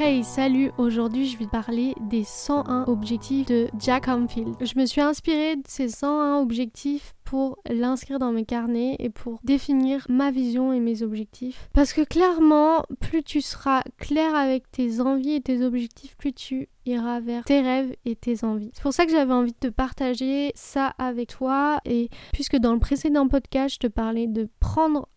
Hey, salut! Aujourd'hui, je vais te parler des 101 objectifs de Jack Humfield. Je me suis inspirée de ces 101 objectifs pour l'inscrire dans mes carnets et pour définir ma vision et mes objectifs. Parce que clairement, plus tu seras clair avec tes envies et tes objectifs, plus tu iras vers tes rêves et tes envies. C'est pour ça que j'avais envie de te partager ça avec toi et puisque dans le précédent podcast, je te parlais de prendre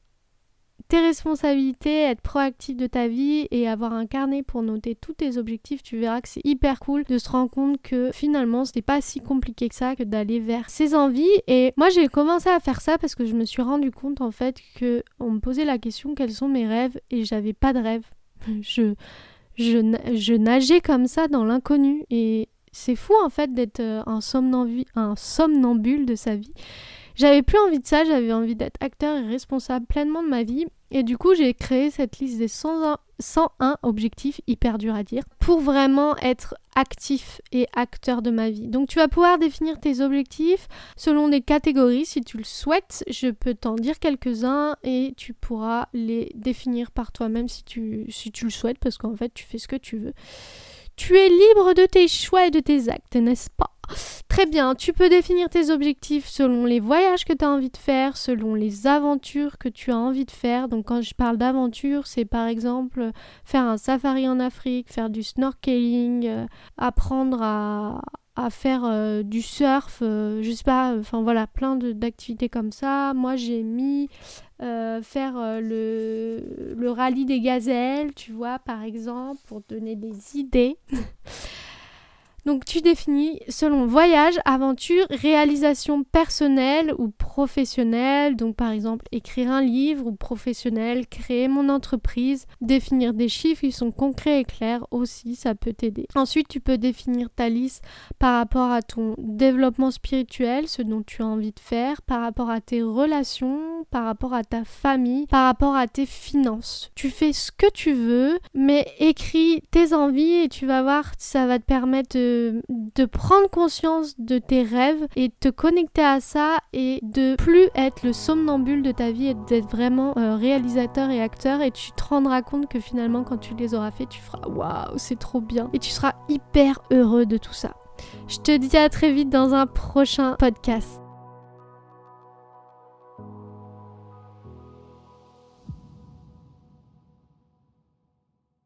tes responsabilités, être proactif de ta vie et avoir un carnet pour noter tous tes objectifs, tu verras que c'est hyper cool de se rendre compte que finalement n'est pas si compliqué que ça que d'aller vers ses envies. Et moi j'ai commencé à faire ça parce que je me suis rendu compte en fait que on me posait la question quels sont mes rêves et j'avais pas de rêve. Je, je, je nageais comme ça dans l'inconnu et c'est fou en fait d'être euh, un un somnambule de sa vie. J'avais plus envie de ça, j'avais envie d'être acteur et responsable pleinement de ma vie. Et du coup, j'ai créé cette liste des 101, 101 objectifs, hyper dur à dire, pour vraiment être actif et acteur de ma vie. Donc tu vas pouvoir définir tes objectifs selon des catégories si tu le souhaites. Je peux t'en dire quelques-uns et tu pourras les définir par toi-même si tu le souhaites, parce qu'en fait, tu fais ce que tu veux. Tu es libre de tes choix et de tes actes, n'est-ce pas? Très bien, tu peux définir tes objectifs selon les voyages que tu as envie de faire, selon les aventures que tu as envie de faire. Donc quand je parle d'aventure, c'est par exemple faire un safari en Afrique, faire du snorkeling, euh, apprendre à, faire euh, du surf, euh, je sais pas, enfin voilà, plein d'activités comme ça. Moi j'ai mis faire le, le rallye des gazelles, tu vois, par exemple, pour donner des idées. Donc tu définis selon voyage, aventure, réalisation personnelle ou professionnelle. Donc par exemple écrire un livre ou professionnel, créer mon entreprise, définir des chiffres qui sont concrets et clairs aussi, ça peut t'aider. Ensuite tu peux définir ta liste par rapport à ton développement spirituel, ce dont tu as envie de faire, par rapport à tes relations, par rapport à ta famille, par rapport à tes finances. Tu fais ce que tu veux, mais écris tes envies et tu vas voir, ça va te permettre de de, prendre conscience de tes rêves et de te connecter à ça et de plus être le somnambule de ta vie et d'être vraiment euh, réalisateur et acteur et tu te rendras compte que finalement quand tu les auras fait tu feras waouh c'est trop bien et tu seras hyper heureux de tout ça. Je te dis à très vite dans un prochain podcast.